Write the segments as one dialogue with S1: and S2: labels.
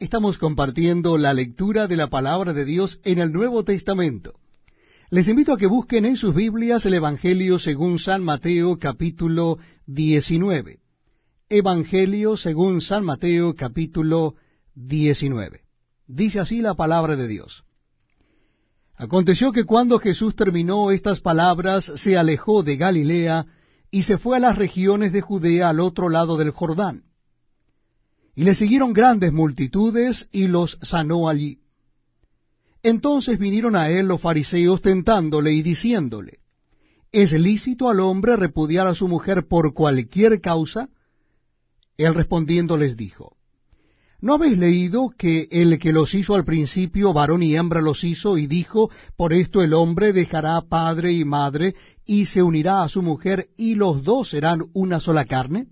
S1: Estamos compartiendo la lectura de la palabra de Dios en el Nuevo Testamento. Les invito a que busquen en sus Biblias el Evangelio según San Mateo capítulo 19. Evangelio según San Mateo capítulo 19. Dice así la palabra de Dios. Aconteció que cuando Jesús terminó estas palabras, se alejó de Galilea y se fue a las regiones de Judea al otro lado del Jordán y le siguieron grandes multitudes y los sanó allí. Entonces vinieron a él los fariseos tentándole y diciéndole, ¿Es lícito al hombre repudiar a su mujer por cualquier causa? Él respondiendo les dijo, ¿No habéis leído que el que los hizo al principio, varón y hembra los hizo, y dijo, por esto el hombre dejará padre y madre, y se unirá a su mujer, y los dos serán una sola carne?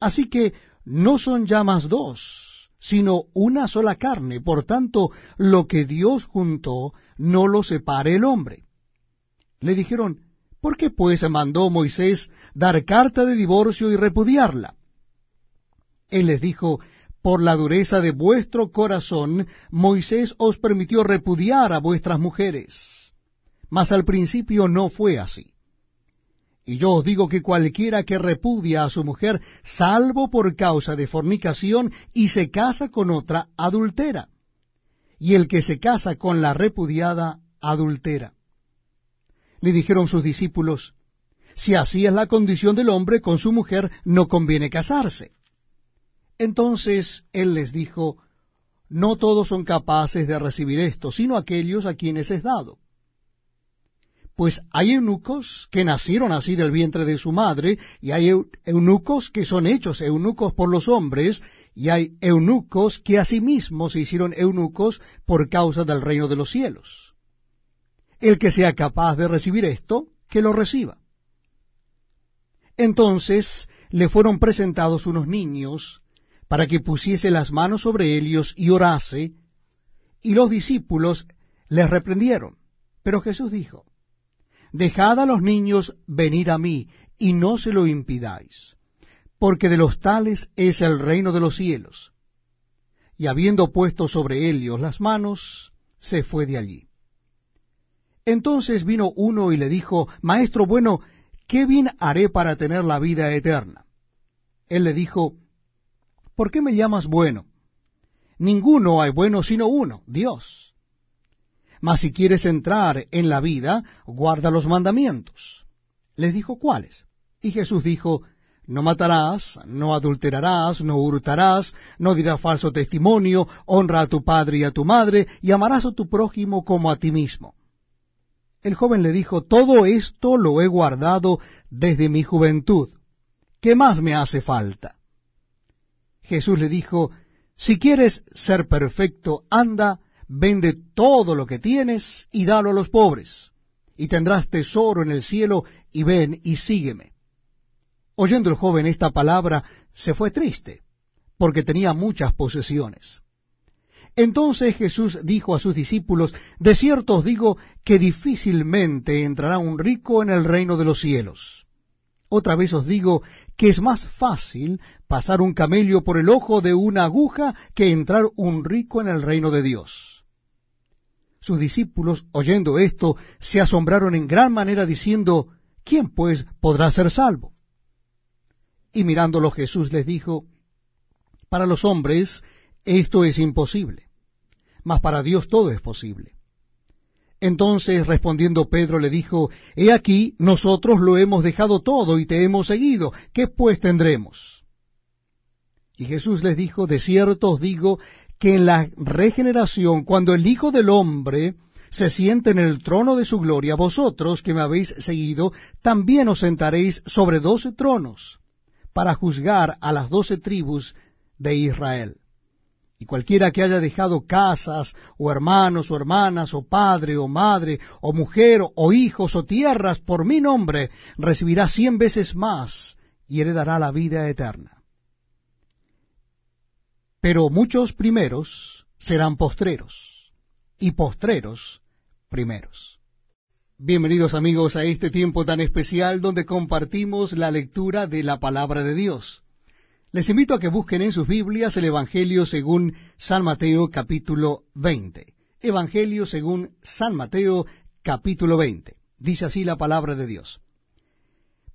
S1: Así que no son ya más dos, sino una sola carne. Por tanto, lo que Dios juntó, no lo separe el hombre. Le dijeron, ¿por qué pues mandó Moisés dar carta de divorcio y repudiarla? Él les dijo, por la dureza de vuestro corazón, Moisés os permitió repudiar a vuestras mujeres. Mas al principio no fue así. Y yo os digo que cualquiera que repudia a su mujer, salvo por causa de fornicación, y se casa con otra, adultera. Y el que se casa con la repudiada, adultera. Le dijeron sus discípulos, si así es la condición del hombre con su mujer, no conviene casarse. Entonces él les dijo, no todos son capaces de recibir esto, sino aquellos a quienes es dado pues hay eunucos que nacieron así del vientre de su madre, y hay eunucos que son hechos eunucos por los hombres, y hay eunucos que asimismo se hicieron eunucos por causa del reino de los cielos. El que sea capaz de recibir esto, que lo reciba. Entonces le fueron presentados unos niños para que pusiese las manos sobre ellos y orase, y los discípulos les reprendieron. Pero Jesús dijo, Dejad a los niños venir a mí, y no se lo impidáis, porque de los tales es el reino de los cielos. Y habiendo puesto sobre ellos las manos, se fue de allí. Entonces vino uno y le dijo, Maestro bueno, ¿qué bien haré para tener la vida eterna? Él le dijo, ¿por qué me llamas bueno? Ninguno hay bueno sino uno, Dios. Mas si quieres entrar en la vida, guarda los mandamientos. Les dijo cuáles. Y Jesús dijo, no matarás, no adulterarás, no hurtarás, no dirás falso testimonio, honra a tu padre y a tu madre, y amarás a tu prójimo como a ti mismo. El joven le dijo, todo esto lo he guardado desde mi juventud. ¿Qué más me hace falta? Jesús le dijo, si quieres ser perfecto, anda, vende todo lo que tienes y dalo a los pobres, y tendrás tesoro en el cielo, y ven y sígueme. Oyendo el joven esta palabra, se fue triste, porque tenía muchas posesiones. Entonces Jesús dijo a sus discípulos, De cierto os digo que difícilmente entrará un rico en el reino de los cielos. Otra vez os digo que es más fácil pasar un camello por el ojo de una aguja que entrar un rico en el reino de Dios. Sus discípulos, oyendo esto, se asombraron en gran manera, diciendo, ¿quién pues podrá ser salvo? Y mirándolo Jesús les dijo, para los hombres esto es imposible, mas para Dios todo es posible. Entonces respondiendo Pedro le dijo, He aquí, nosotros lo hemos dejado todo y te hemos seguido, ¿qué pues tendremos? Y Jesús les dijo, De cierto os digo que en la regeneración, cuando el Hijo del Hombre se siente en el trono de su gloria, vosotros que me habéis seguido, también os sentaréis sobre doce tronos, para juzgar a las doce tribus de Israel. Y cualquiera que haya dejado casas, o hermanos, o hermanas, o padre, o madre, o mujer, o hijos, o tierras, por mi nombre, recibirá cien veces más, y heredará la vida eterna pero muchos primeros serán postreros, y postreros primeros. Bienvenidos amigos a este tiempo tan especial donde compartimos la lectura de la palabra de Dios. Les invito a que busquen en sus Biblias el Evangelio según San Mateo capítulo 20. Evangelio según San Mateo capítulo 20. Dice así la palabra de Dios.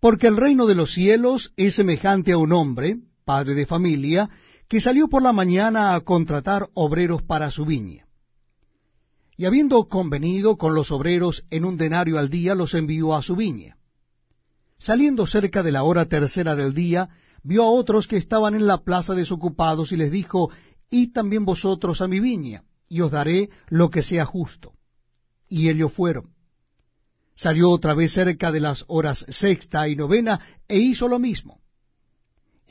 S1: Porque el reino de los cielos es semejante a un hombre, padre de familia, que salió por la mañana a contratar obreros para su viña. Y habiendo convenido con los obreros en un denario al día, los envió a su viña. Saliendo cerca de la hora tercera del día, vio a otros que estaban en la plaza desocupados y les dijo, Id también vosotros a mi viña, y os daré lo que sea justo. Y ellos fueron. Salió otra vez cerca de las horas sexta y novena, e hizo lo mismo.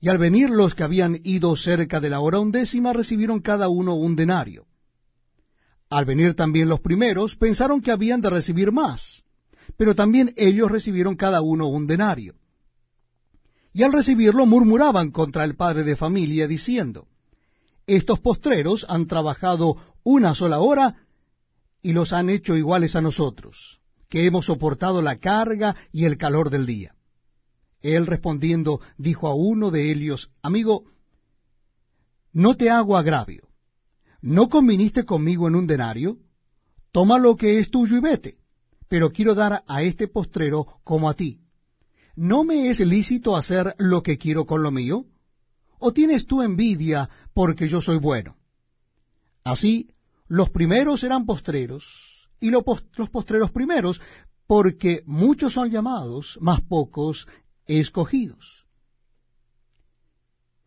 S1: Y al venir los que habían ido cerca de la hora undécima recibieron cada uno un denario. Al venir también los primeros pensaron que habían de recibir más, pero también ellos recibieron cada uno un denario. Y al recibirlo murmuraban contra el padre de familia, diciendo, Estos postreros han trabajado una sola hora y los han hecho iguales a nosotros, que hemos soportado la carga y el calor del día. Él respondiendo dijo a uno de ellos, Amigo, no te hago agravio. ¿No conviniste conmigo en un denario? Toma lo que es tuyo y vete. Pero quiero dar a este postrero como a ti. ¿No me es lícito hacer lo que quiero con lo mío? ¿O tienes tú envidia porque yo soy bueno? Así, los primeros serán postreros, y los postreros primeros, porque muchos son llamados, mas pocos escogidos.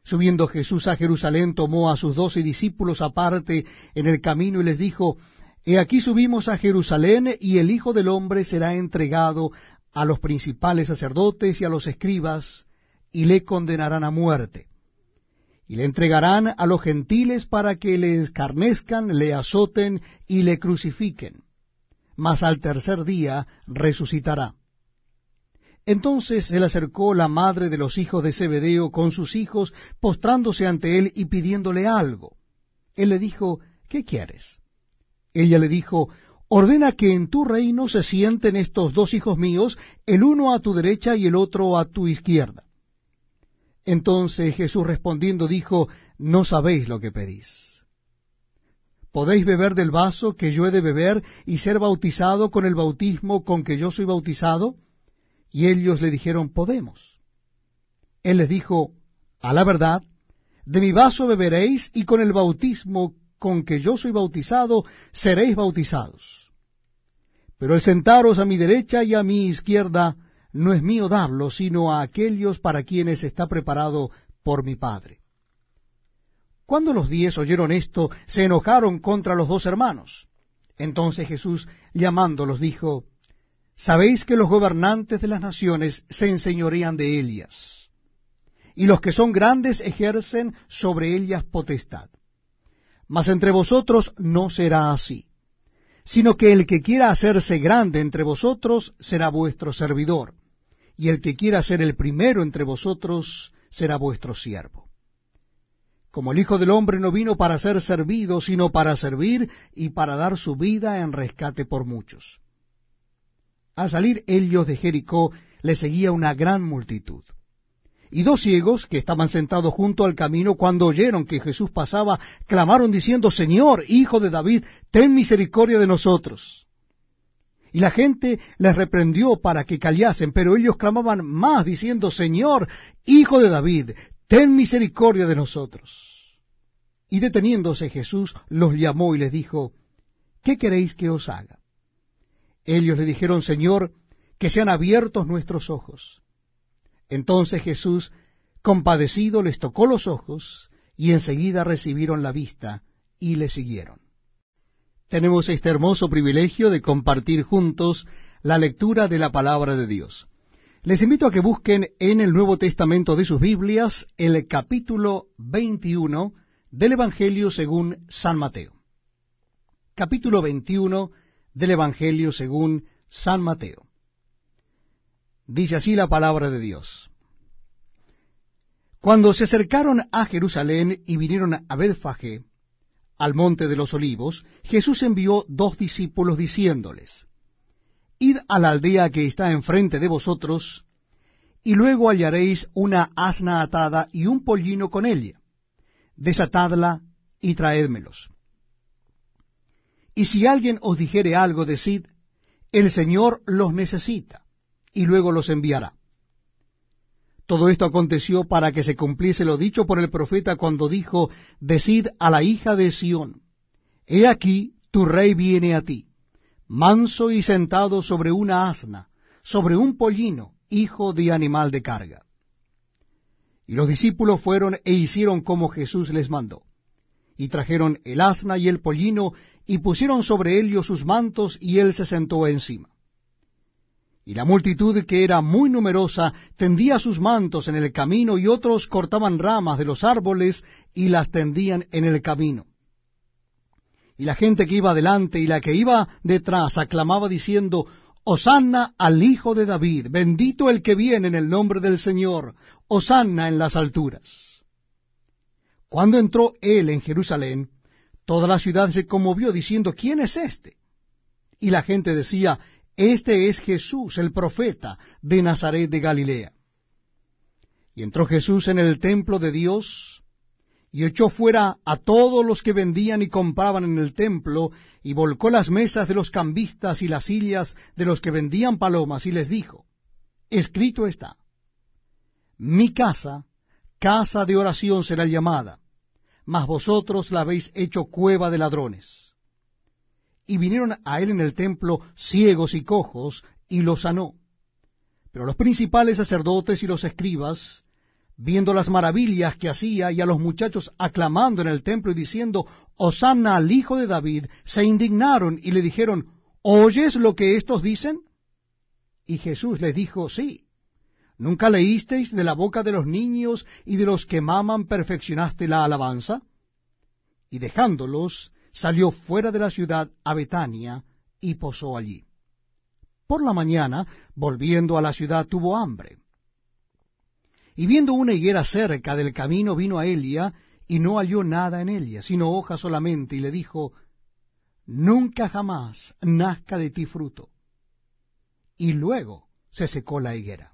S1: Subiendo Jesús a Jerusalén, tomó a sus doce discípulos aparte en el camino y les dijo, He aquí subimos a Jerusalén y el Hijo del Hombre será entregado a los principales sacerdotes y a los escribas, y le condenarán a muerte. Y le entregarán a los gentiles para que le escarnezcan, le azoten y le crucifiquen. Mas al tercer día resucitará. Entonces se le acercó la madre de los hijos de Zebedeo con sus hijos, postrándose ante él y pidiéndole algo. Él le dijo, ¿qué quieres? Ella le dijo, ordena que en tu reino se sienten estos dos hijos míos, el uno a tu derecha y el otro a tu izquierda. Entonces Jesús respondiendo dijo, no sabéis lo que pedís. ¿Podéis beber del vaso que yo he de beber y ser bautizado con el bautismo con que yo soy bautizado? Y ellos le dijeron, podemos. Él les dijo, a la verdad, de mi vaso beberéis y con el bautismo con que yo soy bautizado seréis bautizados. Pero el sentaros a mi derecha y a mi izquierda no es mío darlo, sino a aquellos para quienes está preparado por mi Padre. Cuando los diez oyeron esto, se enojaron contra los dos hermanos. Entonces Jesús, llamándolos, dijo, Sabéis que los gobernantes de las naciones se enseñorean de ellas, y los que son grandes ejercen sobre ellas potestad. Mas entre vosotros no será así, sino que el que quiera hacerse grande entre vosotros será vuestro servidor, y el que quiera ser el primero entre vosotros será vuestro siervo. Como el Hijo del Hombre no vino para ser servido, sino para servir y para dar su vida en rescate por muchos. Al salir ellos de Jericó, le seguía una gran multitud. Y dos ciegos, que estaban sentados junto al camino, cuando oyeron que Jesús pasaba, clamaron diciendo, Señor, Hijo de David, ten misericordia de nosotros. Y la gente les reprendió para que callasen, pero ellos clamaban más, diciendo, Señor, Hijo de David, ten misericordia de nosotros. Y deteniéndose Jesús, los llamó y les dijo, ¿qué queréis que os haga? Ellos le dijeron, Señor, que sean abiertos nuestros ojos. Entonces Jesús, compadecido, les tocó los ojos, y enseguida recibieron la vista, y le siguieron. Tenemos este hermoso privilegio de compartir juntos la lectura de la palabra de Dios. Les invito a que busquen en el Nuevo Testamento de sus Biblias el capítulo 21 del Evangelio según San Mateo. Capítulo 21 del Evangelio según San Mateo. Dice así la palabra de Dios. Cuando se acercaron a Jerusalén y vinieron a Betfagé, al monte de los olivos, Jesús envió dos discípulos diciéndoles, Id a la aldea que está enfrente de vosotros, y luego hallaréis una asna atada y un pollino con ella. Desatadla y traédmelos. Y si alguien os dijere algo, decid, el Señor los necesita, y luego los enviará. Todo esto aconteció para que se cumpliese lo dicho por el profeta cuando dijo, Decid a la hija de Sión, He aquí, tu rey viene a ti, manso y sentado sobre una asna, sobre un pollino, hijo de animal de carga. Y los discípulos fueron e hicieron como Jesús les mandó. Y trajeron el asna y el pollino, y pusieron sobre ellos sus mantos, y él se sentó encima. Y la multitud, que era muy numerosa, tendía sus mantos en el camino, y otros cortaban ramas de los árboles y las tendían en el camino. Y la gente que iba delante y la que iba detrás aclamaba diciendo, Osanna al Hijo de David, bendito el que viene en el nombre del Señor, Osanna en las alturas. Cuando entró él en Jerusalén, toda la ciudad se conmovió diciendo, ¿quién es este? Y la gente decía, este es Jesús, el profeta de Nazaret de Galilea. Y entró Jesús en el templo de Dios, y echó fuera a todos los que vendían y compraban en el templo, y volcó las mesas de los cambistas y las sillas de los que vendían palomas, y les dijo, Escrito está, mi casa, casa de oración será llamada, mas vosotros la habéis hecho cueva de ladrones y vinieron a él en el templo ciegos y cojos, y los sanó. Pero los principales sacerdotes y los escribas, viendo las maravillas que hacía y a los muchachos aclamando en el templo y diciendo, Hosanna al Hijo de David, se indignaron y le dijeron, ¿oyes lo que estos dicen? Y Jesús les dijo, sí. ¿Nunca leísteis de la boca de los niños y de los que maman perfeccionaste la alabanza? Y dejándolos, salió fuera de la ciudad a Betania y posó allí. Por la mañana, volviendo a la ciudad, tuvo hambre. Y viendo una higuera cerca del camino, vino a Elia, y no halló nada en ella, sino hojas solamente, y le dijo, Nunca jamás nazca de ti fruto. Y luego se secó la higuera.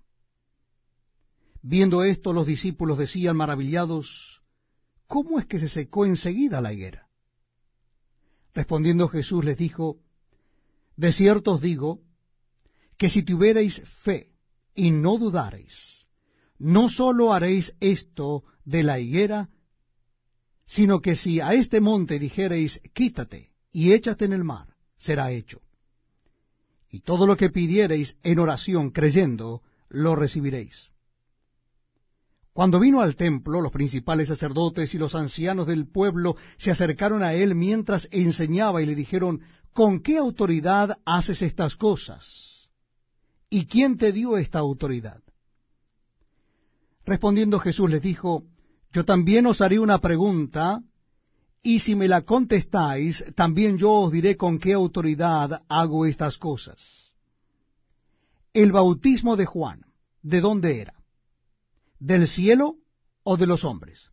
S1: Viendo esto, los discípulos decían maravillados, ¿cómo es que se secó enseguida la higuera? Respondiendo Jesús les dijo, De cierto os digo, que si tuviereis fe y no dudareis, no sólo haréis esto de la higuera, sino que si a este monte dijereis, quítate y échate en el mar, será hecho. Y todo lo que pidiereis en oración creyendo, lo recibiréis. Cuando vino al templo, los principales sacerdotes y los ancianos del pueblo se acercaron a él mientras enseñaba y le dijeron, ¿con qué autoridad haces estas cosas? ¿Y quién te dio esta autoridad? Respondiendo Jesús les dijo, yo también os haré una pregunta, y si me la contestáis, también yo os diré con qué autoridad hago estas cosas. El bautismo de Juan, ¿de dónde era? Del cielo o de los hombres.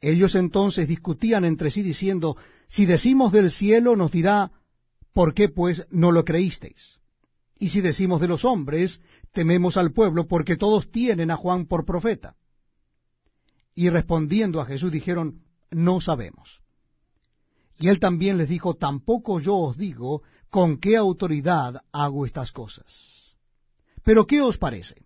S1: Ellos entonces discutían entre sí diciendo, si decimos del cielo nos dirá, ¿por qué pues no lo creísteis? Y si decimos de los hombres, tememos al pueblo porque todos tienen a Juan por profeta. Y respondiendo a Jesús dijeron, no sabemos. Y él también les dijo, tampoco yo os digo con qué autoridad hago estas cosas. Pero ¿qué os parece?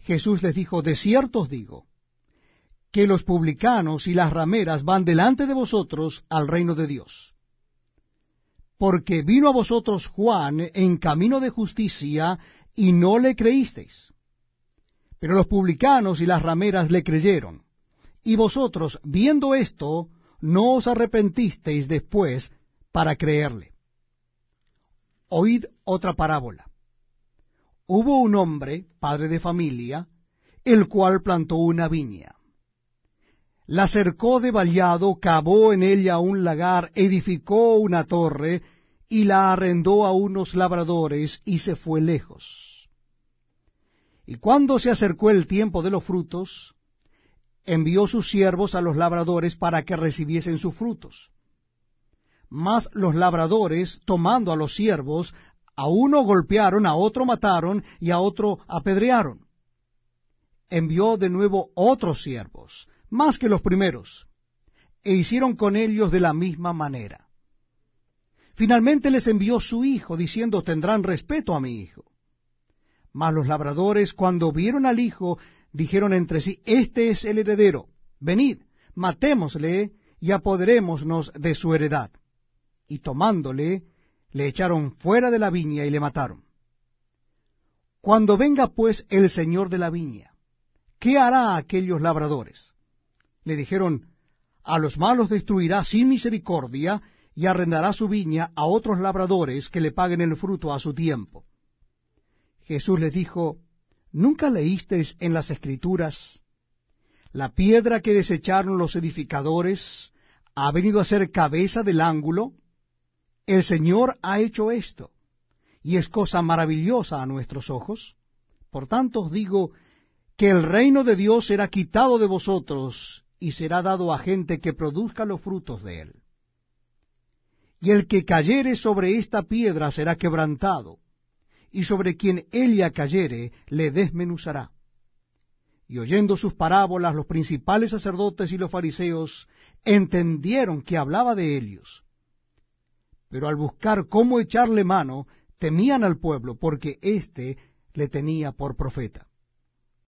S1: Jesús les dijo, de cierto os digo, que los publicanos y las rameras van delante de vosotros al reino de Dios. Porque vino a vosotros Juan en camino de justicia y no le creísteis. Pero los publicanos y las rameras le creyeron. Y vosotros, viendo esto, no os arrepentisteis después para creerle. Oíd otra parábola. Hubo un hombre, padre de familia, el cual plantó una viña. La cercó de vallado, cavó en ella un lagar, edificó una torre, y la arrendó a unos labradores, y se fue lejos. Y cuando se acercó el tiempo de los frutos, envió sus siervos a los labradores para que recibiesen sus frutos. Mas los labradores, tomando a los siervos, a uno golpearon, a otro mataron y a otro apedrearon. Envió de nuevo otros siervos, más que los primeros, e hicieron con ellos de la misma manera. Finalmente les envió su hijo, diciendo, tendrán respeto a mi hijo. Mas los labradores, cuando vieron al hijo, dijeron entre sí, Este es el heredero, venid, matémosle y apoderémonos de su heredad. Y tomándole, le echaron fuera de la viña y le mataron. Cuando venga pues el señor de la viña, ¿qué hará a aquellos labradores? Le dijeron, a los malos destruirá sin misericordia y arrendará su viña a otros labradores que le paguen el fruto a su tiempo. Jesús les dijo, ¿Nunca leísteis en las Escrituras la piedra que desecharon los edificadores ha venido a ser cabeza del ángulo? El Señor ha hecho esto, y es cosa maravillosa a nuestros ojos. Por tanto os digo que el reino de Dios será quitado de vosotros y será dado a gente que produzca los frutos de él. Y el que cayere sobre esta piedra será quebrantado, y sobre quien ella cayere le desmenuzará. Y oyendo sus parábolas, los principales sacerdotes y los fariseos entendieron que hablaba de ellos. Pero al buscar cómo echarle mano, temían al pueblo, porque éste le tenía por profeta.